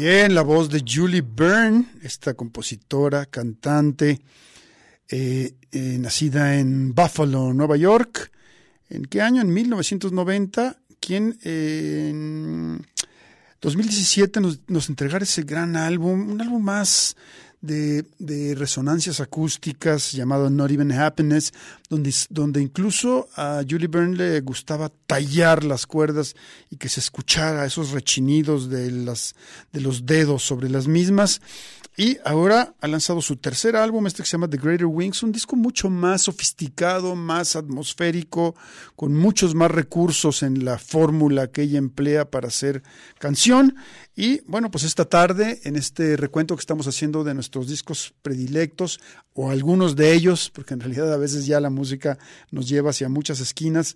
Bien, la voz de Julie Byrne, esta compositora, cantante, eh, eh, nacida en Buffalo, Nueva York. ¿En qué año? En 1990, quien en 2017 nos, nos entregara ese gran álbum, un álbum más de, de, resonancias acústicas llamado Not Even Happiness, donde, donde incluso a Julie Byrne le gustaba tallar las cuerdas y que se escuchara esos rechinidos de, las, de los dedos sobre las mismas. Y ahora ha lanzado su tercer álbum, este que se llama The Greater Wings, un disco mucho más sofisticado, más atmosférico, con muchos más recursos en la fórmula que ella emplea para hacer canción. Y bueno, pues esta tarde, en este recuento que estamos haciendo de nuestros discos predilectos, o algunos de ellos, porque en realidad a veces ya la música nos lleva hacia muchas esquinas,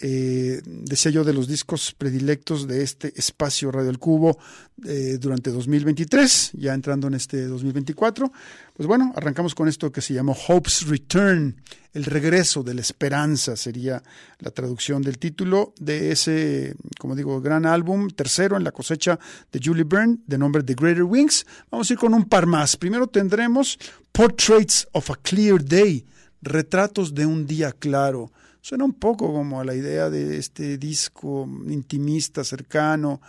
eh, decía yo, de los discos predilectos de este espacio Radio El Cubo eh, durante 2023, ya entrando en este 2024. Pues bueno, arrancamos con esto que se llamó Hope's Return, el regreso de la esperanza, sería la traducción del título de ese, como digo, gran álbum, tercero en la cosecha de Julie Byrne, de nombre The Greater Wings. Vamos a ir con un par más. Primero tendremos Portraits of a Clear Day, retratos de un día claro Suena un poco como a la idea de este disco intimista, cercano,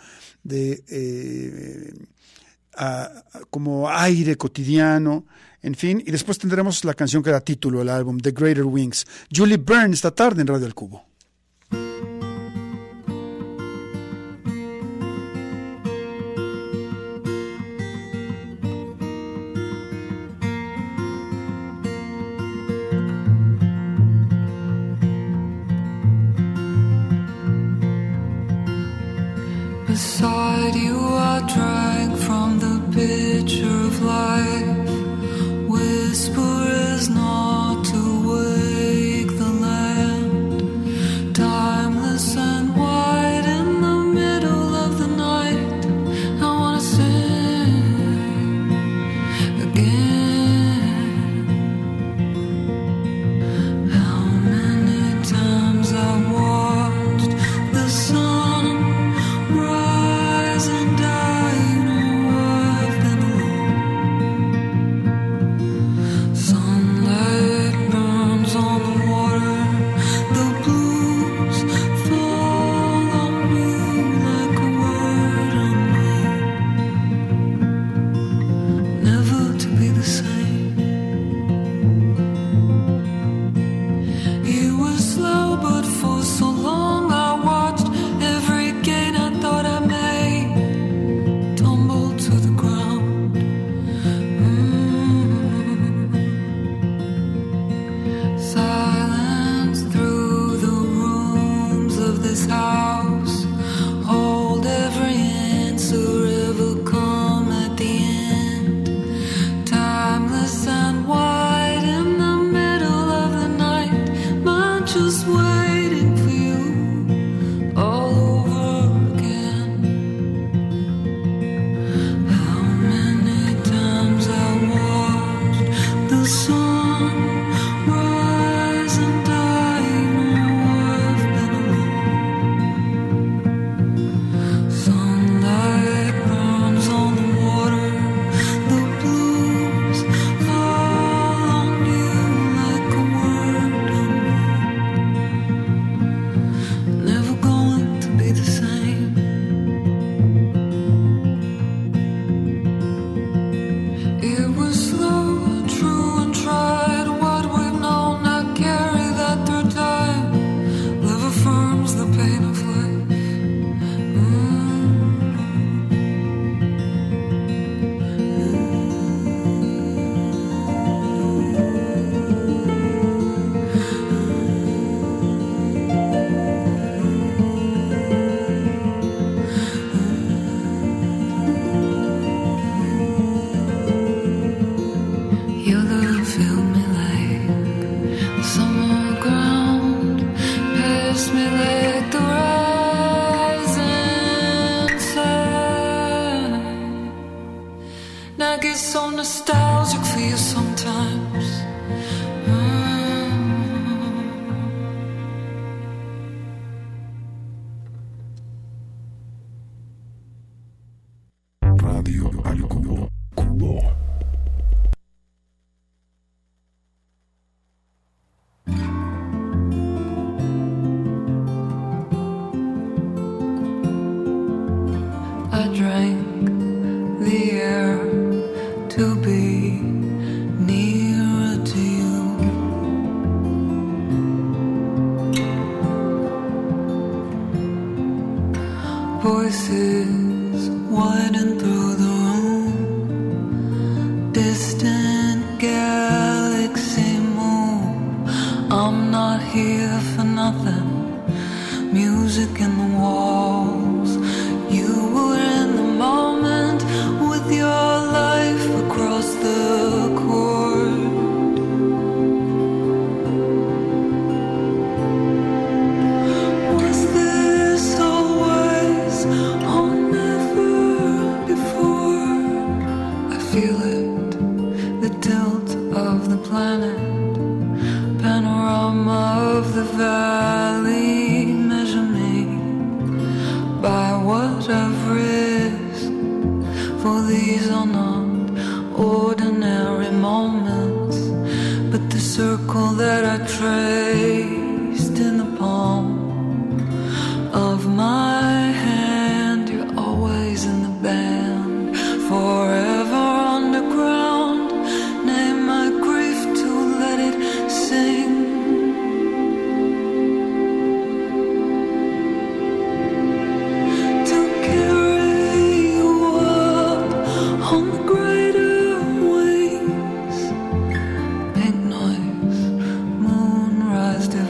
de eh, como aire cotidiano, en fin. Y después tendremos la canción que da título al álbum, The Greater Wings. Julie Byrne esta tarde en Radio El Cubo. You the air to be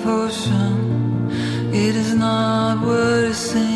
potion. It is not what it seems.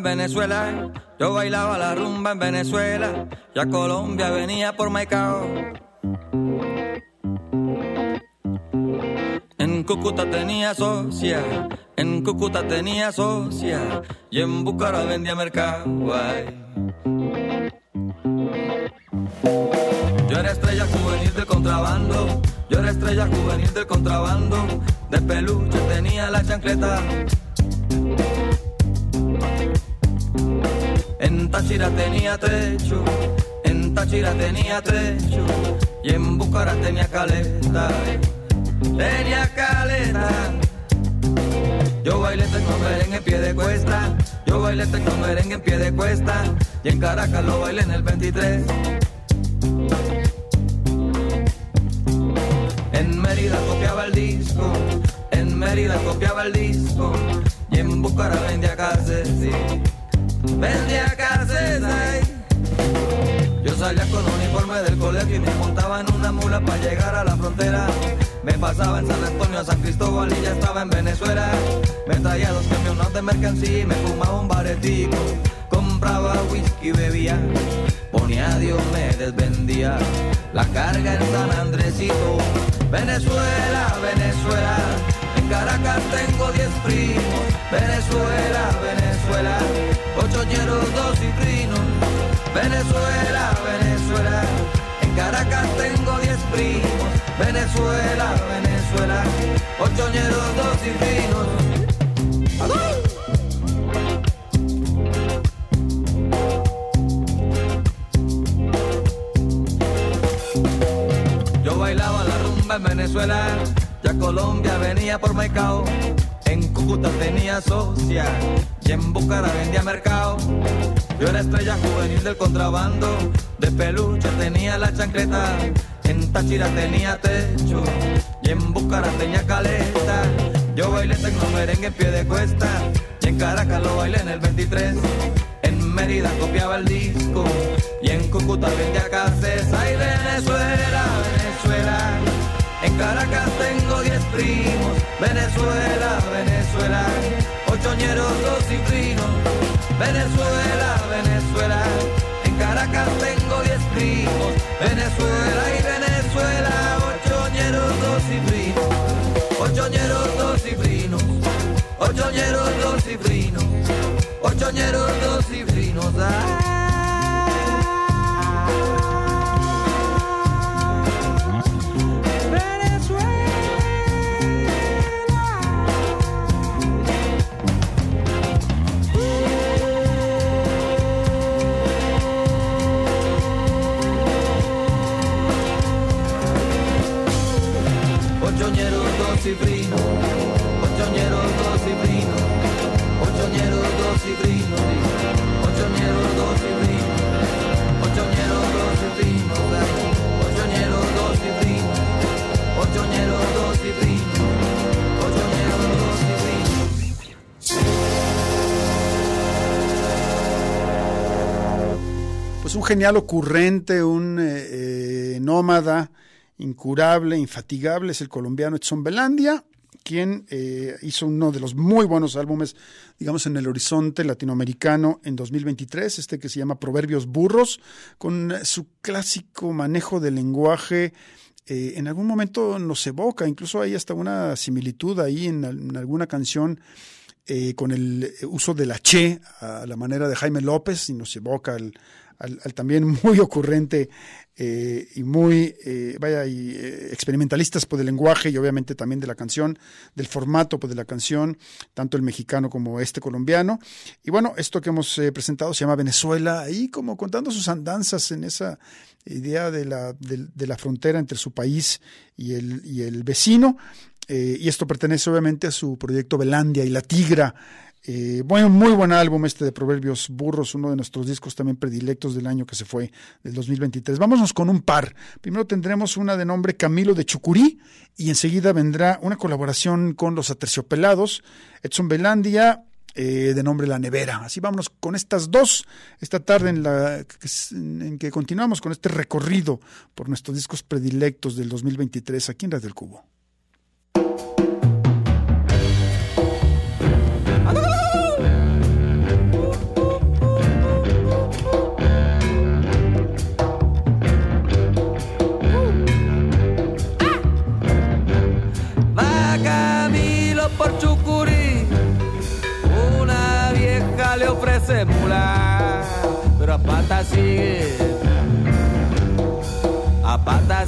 En Venezuela, yo bailaba la rumba en Venezuela, ya Colombia venía por Maicao. En Cúcuta tenía socia, en Cúcuta tenía socia, y en Bucara vendía mercado. Yo era estrella juvenil del contrabando, yo era estrella juvenil del contrabando, de peluche tenía la chancleta. En Táchira tenía techo, en Táchira tenía techo, y en Bucara tenía caleta, tenía caleta. Yo bailé tengo merengue en pie de cuesta, yo bailé tengo merengue en pie de cuesta, y en Caracas lo bailé en el 23. En Mérida copiaba el disco, en Mérida copiaba el disco, y en Bucara vendía. Vendía ay. Yo salía con uniforme del colegio y me montaba en una mula para llegar a la frontera. Me pasaba en San Antonio, San Cristóbal y ya estaba en Venezuela. Me traía dos camiones de mercancía y me fumaba un baretico. Compraba whisky y bebía, ponía a Dios, me desvendía. La carga en San Andresito, Venezuela, Venezuela. En Caracas tengo diez primos, Venezuela, Venezuela. Ochoñeros, dos cifrinos. Venezuela, Venezuela, en Caracas tengo diez primos. Venezuela, Venezuela, ochoñeros, dos cifrinos. ¡Adú! Yo bailaba la rumba en Venezuela, ya Colombia venía por Maicao. En Cúcuta tenía socia y en Bucara vendía mercado. Yo era estrella juvenil del contrabando, de peluche tenía la chancleta. En Táchira tenía techo y en Bucara tenía caleta. Yo bailé tecno merengue en pie de cuesta y en Caracas lo bailé en el 23. En Mérida copiaba el disco y en Cúcuta vendía cassettes. Ay, Venezuela, Venezuela. Caracas tengo 10 primos. Venezuela, Venezuela. Ochoñeros, dos cifrinos. Venezuela, Venezuela. En Caracas tengo 10 primos. Venezuela y Venezuela. Ochoñeros, dos cifrinos. Ochoñeros, dos cifrinos. Ochoñeros, dos cifrinos. Genial ocurrente, un eh, eh, nómada incurable, infatigable, es el colombiano Edson Belandia, quien eh, hizo uno de los muy buenos álbumes, digamos, en el horizonte latinoamericano en 2023, este que se llama Proverbios Burros, con su clásico manejo del lenguaje. eh, en algún momento nos evoca, incluso hay hasta una similitud ahí en, al- en alguna canción con el uso de la che a la manera de Jaime López y nos evoca al, al- también muy ocurrente eh, y muy, eh, vaya, eh, experimentalistas por el lenguaje y obviamente también de la canción, del formato pues, de la canción, tanto el mexicano como este colombiano. Y bueno, esto que hemos presentado se llama Venezuela, ahí como contando sus andanzas en esa idea de la, de, de la frontera entre su país y el, y el vecino. Y esto pertenece obviamente a su proyecto Belandia y la Tigra. Eh, bueno, muy buen álbum este de Proverbios Burros, uno de nuestros discos también predilectos del año que se fue, del 2023. Vámonos con un par. Primero tendremos una de nombre Camilo de Chucurí y enseguida vendrá una colaboración con los Aterciopelados, Edson Belandia, eh, de nombre La Nevera. Así vámonos con estas dos esta tarde en, la, en que continuamos con este recorrido por nuestros discos predilectos del 2023 aquí en Radio del Cubo.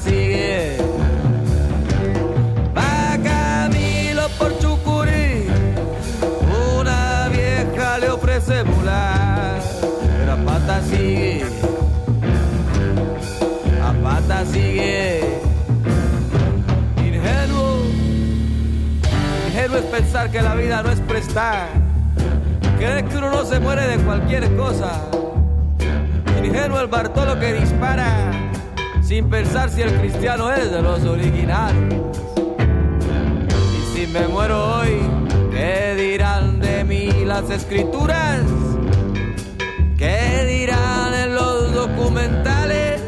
Sigue. Va Camilo por Chucurí, una vieja le ofrece mula, pero a pata sigue, a pata sigue. Ingenuo Ingenuo es pensar que la vida no es prestar. Creer que uno no se muere de cualquier cosa. Ingenuo el Bartolo que dispara sin pensar si el cristiano es de los originales. Y si me muero hoy, ¿qué dirán de mí las escrituras? ¿Qué dirán en los documentales?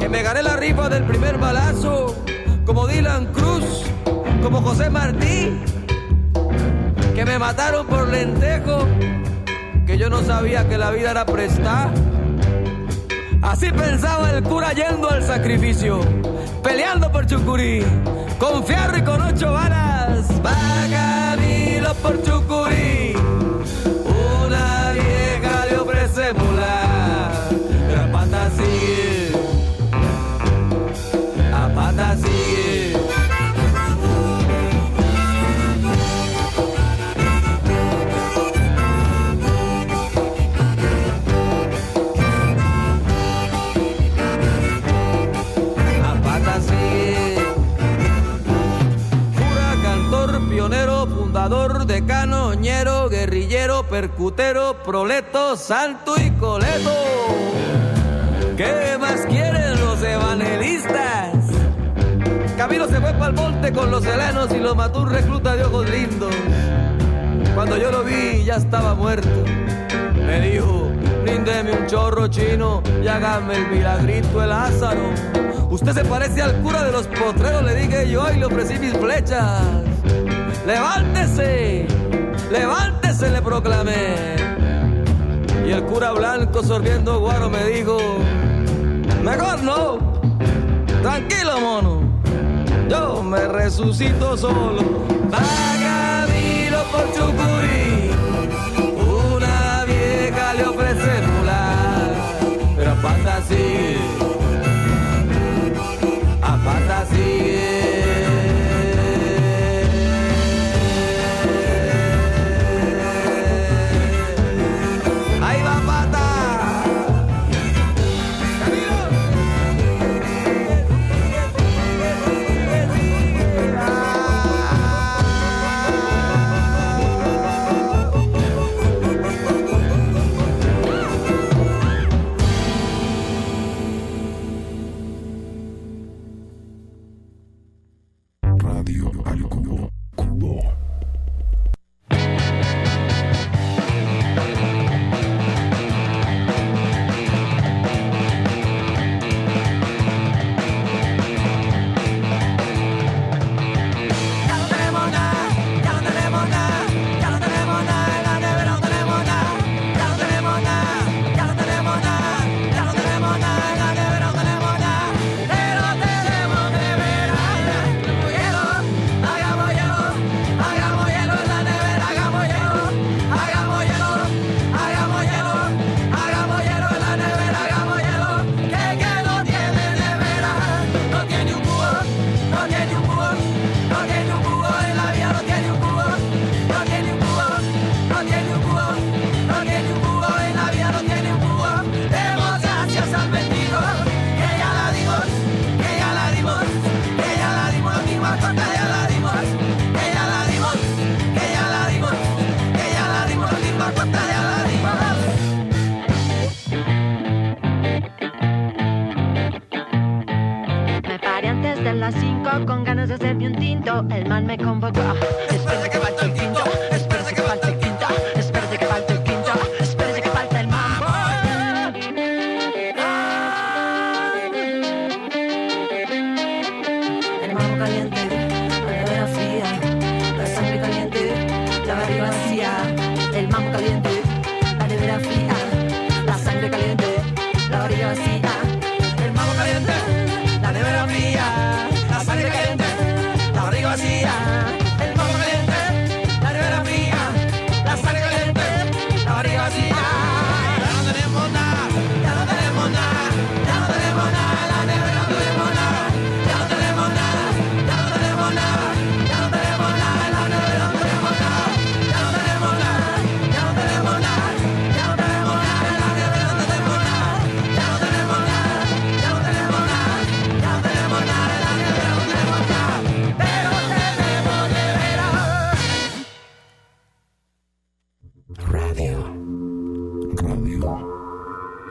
Que me gané la rifa del primer balazo, como Dylan Cruz, como José Martí, que me mataron por lentejo, que yo no sabía que la vida era prestar. Así pensaba el cura yendo al sacrificio, peleando por Chucurí, con fierro y con ocho varas. Va Camilo por Chucurí, una vieja le ofrece mular. percutero, proleto, santo y coleto. ¿Qué más quieren los evangelistas? Camilo se fue para el monte con los helenos y lo mató un recluta de ojos lindos. Cuando yo lo vi ya estaba muerto. Me dijo, brindeme un chorro chino y hágame el milagrito el Lázaro. Usted se parece al cura de los potreros, le dije yo y le ofrecí mis flechas. ¡Levántese! levántese, le proclamé. Y el cura blanco sorbiendo guaro me dijo, mejor no, tranquilo mono, yo me resucito solo. Vagamilo por Chucurí, una vieja le ofrece mular, pero fantasía.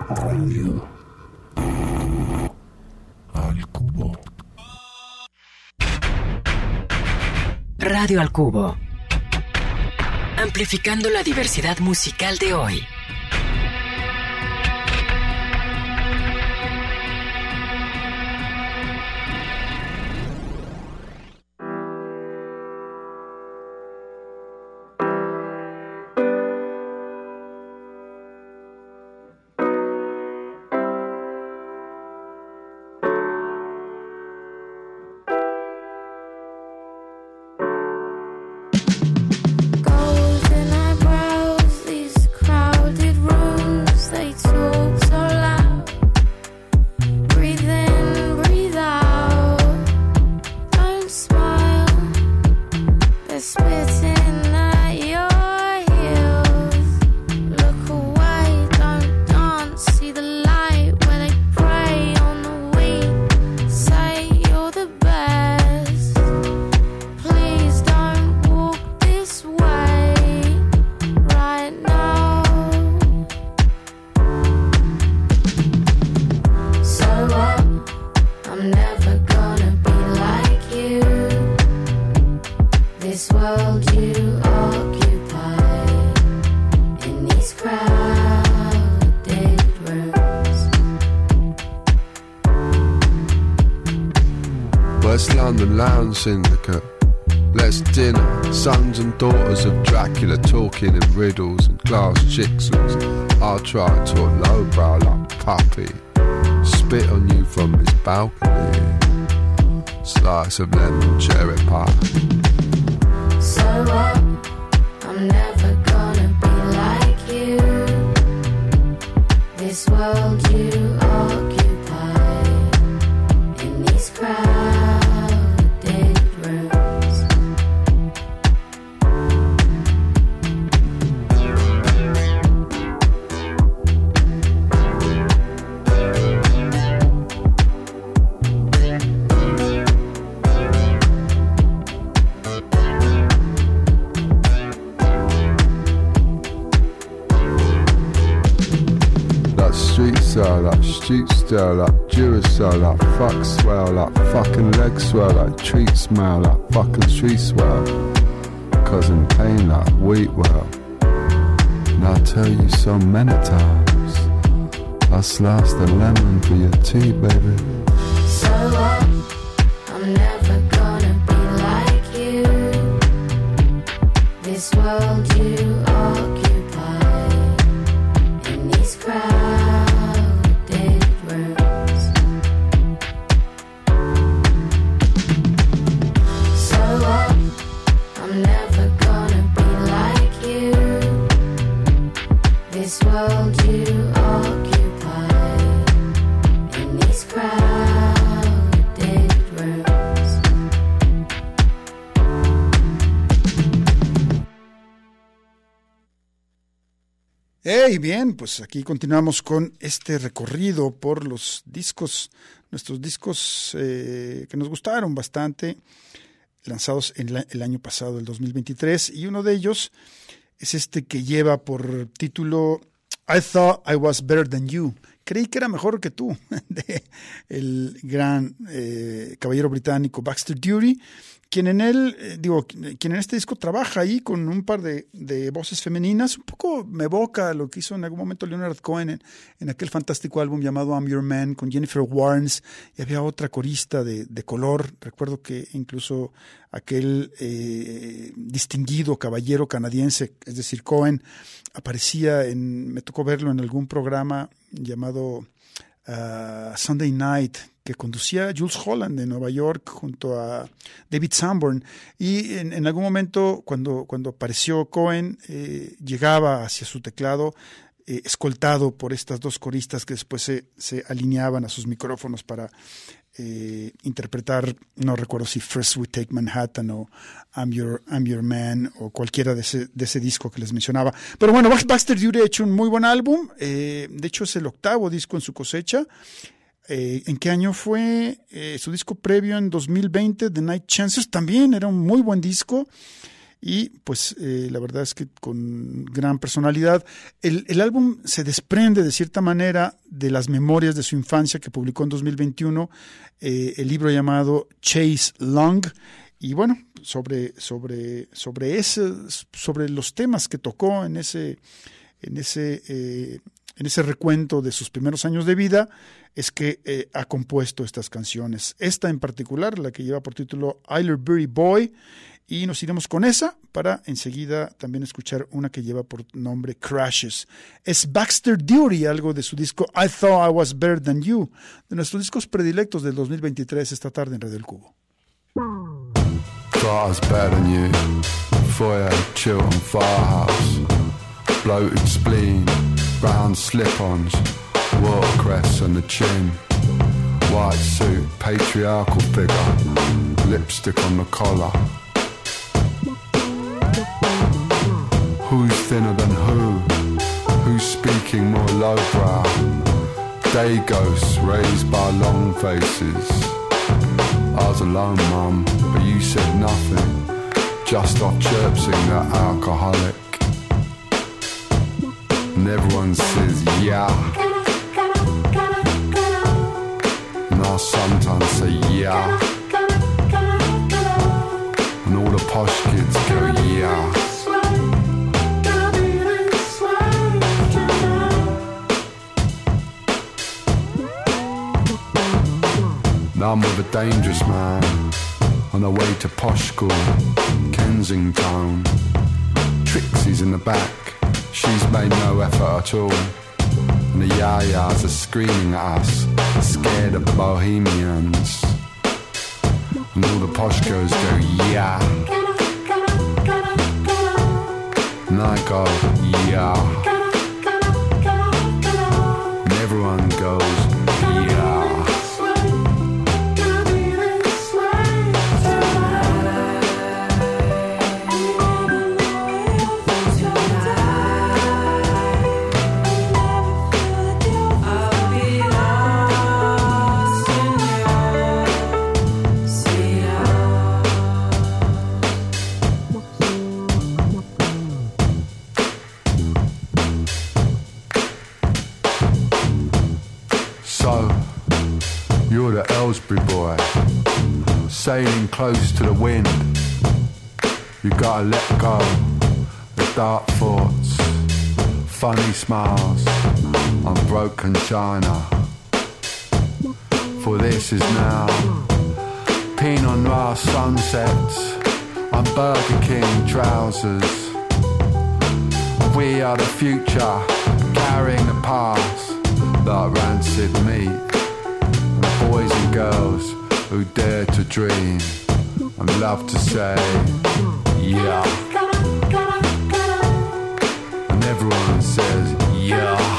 Radio al cubo. Radio al cubo. Amplificando la diversidad musical de hoy. Syndicate. Let's dinner, sons and daughters of Dracula talking in riddles and glass jigsaws. I'll try and talk lowbrow like puppy. Spit on you from his balcony. Slice of lemon cherry pie. So what? I'm never gonna be like you. This world you style, like Duracell, like fuck swell, like fucking leg swell, like treat smell, like fucking street swell. Causing pain like wheat well. And I tell you so many times, I slice the lemon for your tea, baby. Hey, bien, pues aquí continuamos con este recorrido por los discos, nuestros discos eh, que nos gustaron bastante, lanzados en el año pasado, el 2023, y uno de ellos es este que lleva por título I Thought I Was Better Than You. Creí que era mejor que tú, el gran eh, caballero británico Baxter Dury, quien en él, eh, digo, quien en este disco trabaja ahí con un par de, de voces femeninas, un poco me evoca lo que hizo en algún momento Leonard Cohen en, aquel fantástico álbum llamado I'm Your Man con Jennifer Warnes, y había otra corista de, de color, recuerdo que incluso aquel eh, distinguido caballero canadiense, es decir, Cohen, aparecía en, me tocó verlo en algún programa llamado ah, Sunday Night que conducía Jules Holland de Nueva York junto a David Sanborn y en, algún momento cuando, cuando apareció Cohen eh, llegaba hacia su teclado eh, escoltado por estas dos coristas que después se, se alineaban a sus micrófonos para eh, interpretar, no recuerdo si First We Take Manhattan o I'm Your, I'm Your Man o cualquiera de ese, de ese disco que les mencionaba. Pero bueno, Baxter Dury ha hecho un muy buen álbum, de hecho es el octavo disco en su cosecha. Eh, ¿En qué año fue? Eh, su disco previo en 2020, The Night Chances, también era un muy buen disco y pues eh, la verdad es que con gran personalidad. El, el, álbum se desprende de cierta manera de las memorias de su infancia que publicó en 2021, eh, el libro llamado Chase Long. Y bueno, sobre, sobre, sobre, ese, sobre los temas que tocó en ese, en ese, en ese recuento de sus primeros años de vida, es que eh, ha compuesto estas canciones. Esta en particular, la que lleva por título Islerbury Boy, y nos iremos con esa para enseguida también escuchar una que lleva por nombre Crashes. Es Baxter Duty, algo de su disco I Thought I Was Better Than You, de nuestros discos predilectos del 2023 esta tarde en Radio El Cubo. Thought I was better than you. Foyer, Firehouse. Spleen, brown slip-ons, watercress on the chin. White suit, patriarchal figure, lipstick on the collar. Who's thinner than who? Who's speaking more lowbrow? Day ghosts raised by long faces. I was alone, mum, but you said nothing. Just off chirping that alcoholic. And everyone says, yeah. And I sometimes say, yeah. And all the posh kids go, yeah. Now I'm with a dangerous man on the way to posh school, Kensington. Trixie's in the back, she's made no effort at all. And the yayas are screaming at us, scared of the bohemians. And all the posh girls go, yeah. And I go, yeah. And everyone goes, close to the wind. You gotta let go the dark thoughts, funny smiles, unbroken china. For this is now Pinot Noir sunsets on Burger King trousers. We are the future, carrying the past like rancid meat. And boys and girls who dare to dream and love to say, yeah. And everyone says, yeah.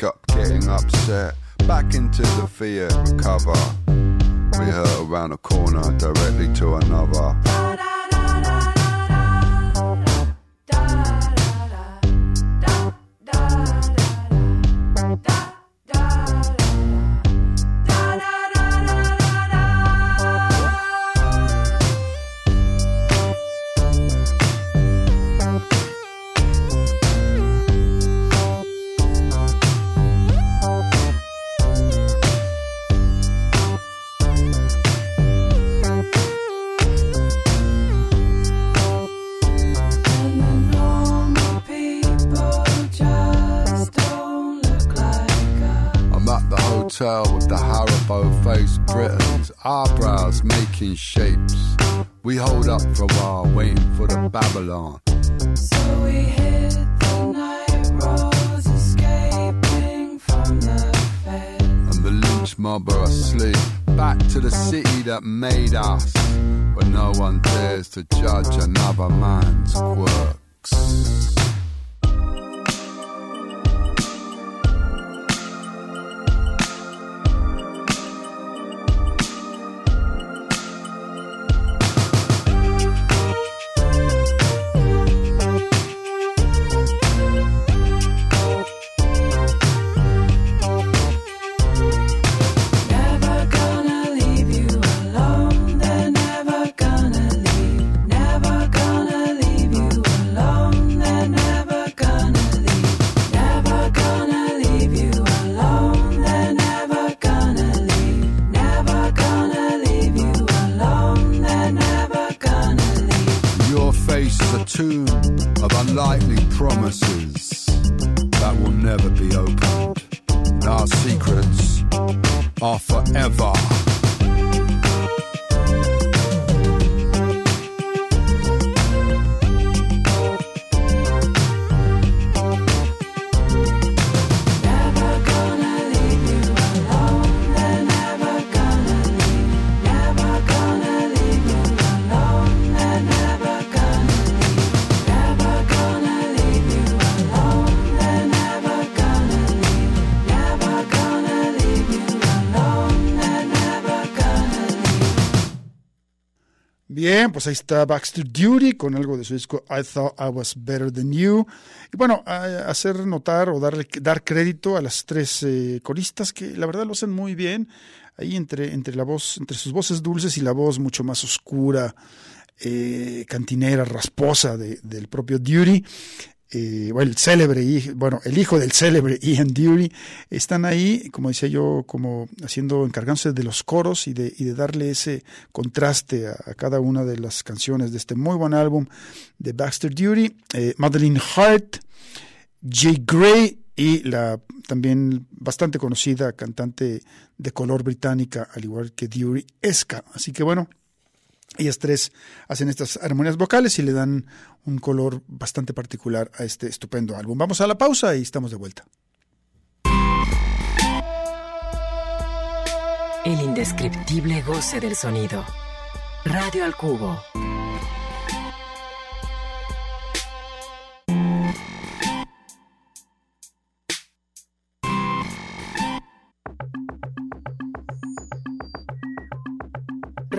Your best getting upset. Back into the Fiat recover. We hurt around the corner directly to another. Eyebrows making shapes. We hold up for a while, waiting for the Babylon. So we hit the night roads, escaping from the feds. and the lynch mob are asleep. Back to the city that made us, but no one dares to judge another man's quirks. Ahí está Baxter Duty con algo de su disco I Thought I Was Better Than You. Y bueno, hacer notar o darle, dar crédito a las tres eh, coristas que la verdad lo hacen muy bien. Ahí entre, entre la voz, entre sus voces dulces y la voz mucho más oscura, eh, cantinera, rasposa de- del propio Duty. Eh, bueno, el célebre, bueno, el hijo del célebre Ian Dury, están ahí, como decía yo, como haciendo, encargándose de los coros y de, y de darle ese contraste a, cada una de las canciones de este muy buen álbum de Baxter Duty, eh, Madeline Hart, Jay Gray y la también bastante conocida cantante de color británica, al igual que Dury Esca. Así que bueno, ellas tres hacen estas armonías vocales y le dan un color bastante particular a este estupendo álbum. Vamos a la pausa y estamos de vuelta. El indescriptible goce del sonido. Radio al cubo.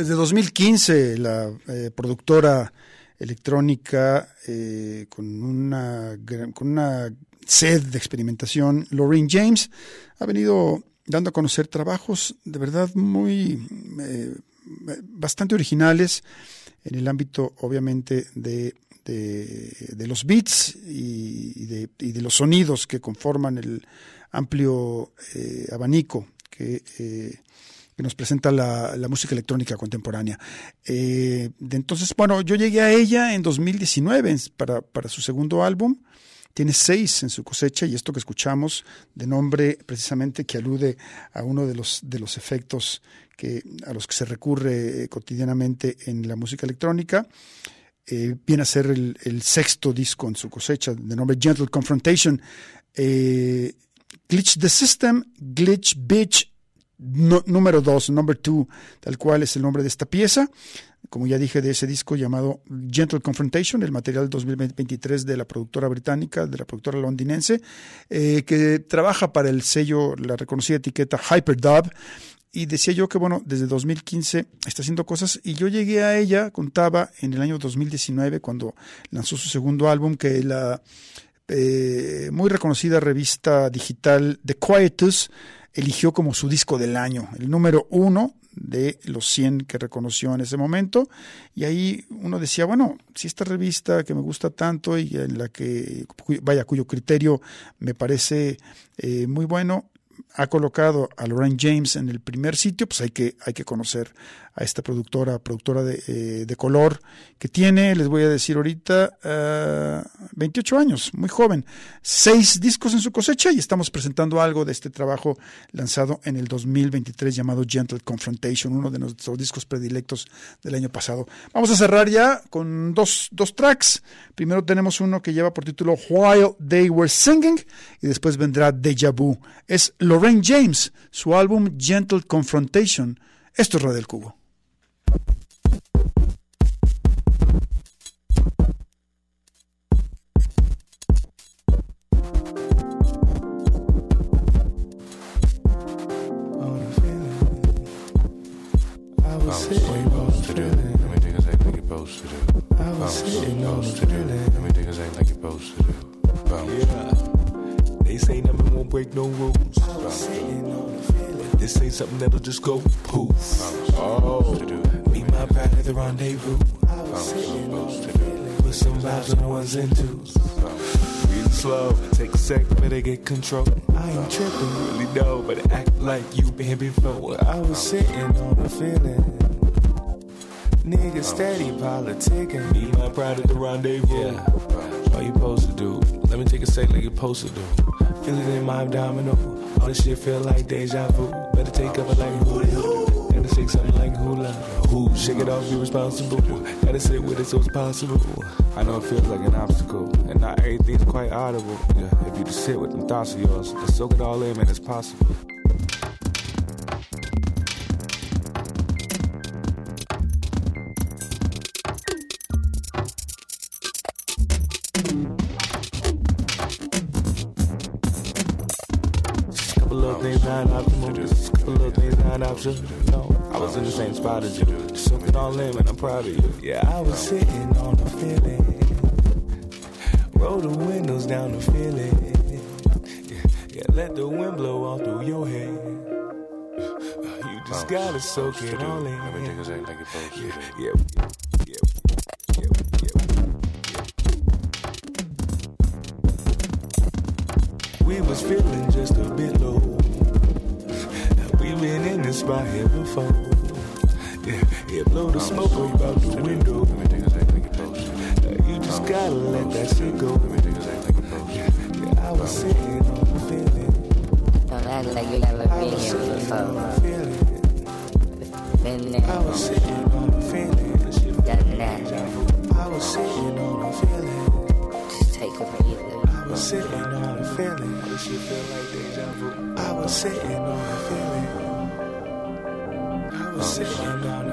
Desde 2015, la eh, productora electrónica eh, con, una, con una sed de experimentación, Lorraine James, ha venido dando a conocer trabajos de verdad muy eh, bastante originales en el ámbito, obviamente, de, de, los beats y, de, y de los sonidos que conforman el amplio eh, abanico que que nos presenta la, la música electrónica contemporánea. Eh, entonces, bueno, yo llegué a ella en 2019 en- para, para su segundo álbum. Tiene seis en su cosecha y esto que escuchamos de nombre precisamente que alude a uno de los, de los efectos que, a los que se recurre eh, cotidianamente en la música electrónica. Eh, viene a ser el, el sexto disco en su cosecha de nombre Gentle Confrontation. Glitch the System, Glitch Bitch número 2, number 2, tal cual es el nombre de esta pieza. Como ya dije, de ese disco llamado Gentle Confrontation, el material 2023 de la productora británica, de la productora londinense, eh, que trabaja para el sello, la reconocida etiqueta Hyperdub. Y decía yo que, bueno, desde 2015 está haciendo cosas y yo llegué a ella, contaba, en el año 2019, cuando lanzó su segundo álbum, que la eh, muy reconocida revista digital The Quietus eligió como su disco del año, el número uno de los 100 que reconoció en ese momento. Y ahí uno decía, bueno, si esta revista que me gusta tanto y en la que, vaya, cuyo criterio me parece eh, muy bueno, ha colocado a Lorraine James en el primer sitio, pues hay que, hay que conocer a esta productora, productora de, eh, de color, que tiene, les voy a decir ahorita, eh, 28 años, muy joven, seis discos en su cosecha y estamos presentando algo de este trabajo lanzado en el 2023 llamado Gentle Confrontation, uno de nuestros discos predilectos del año pasado. Vamos a cerrar ya con dos, dos tracks. Primero tenemos uno que lleva por título While They Were Singing y después vendrá Deja Vu. Es Lorraine James, su álbum Gentle Confrontation. Esto es Radio del Cubo. That'll just go poof. Oh, meet my pal at the rendezvous. I was sitting on the feeling. Put some vibes on the ones and twos. Real slow, take a sec, better get control. I ain't tripping, really know, but act like you been before. I was sitting on the feeling. Nigga steady politicking. Be my pride at the rendezvous. Yeah. All you supposed to do? Let me take a sec like you supposed to do. Feel it in my abdominal. All this shit feel like deja vu. Up it like hula hoop. Gotta shake something like hula. Who shake it off, be responsible. Gotta sit with it so it's possible. I know it feels like an obstacle, and not everything's quite audible. Yeah, if you just sit with them thoughts of yours, just soak it all in, man, it's possible. Of things optimal. Just couple of things not optional. No, I was in the same spot as you. Just soak it all in, and I'm proud of you. Yeah, I was sitting on the feeling. Roll the windows down the feeling. Yeah, yeah, let the wind blow all through your hair. You just oh, gotta soak it all in. Let me take like you're supposed to. Yeah, yeah, yeah, yeah, yeah. We was feeling Yeah, yeah, blow the smoke away out the window. You just gotta let that shit go. Yeah, yeah, I was sitting on the feeling. Don't act like you never been here before. Been there. I was sitting on the feeling. Done that. I was sitting on the feeling. Just take a breather. I was sitting on the feeling. Feel like deja vu? I was sitting on the feeling.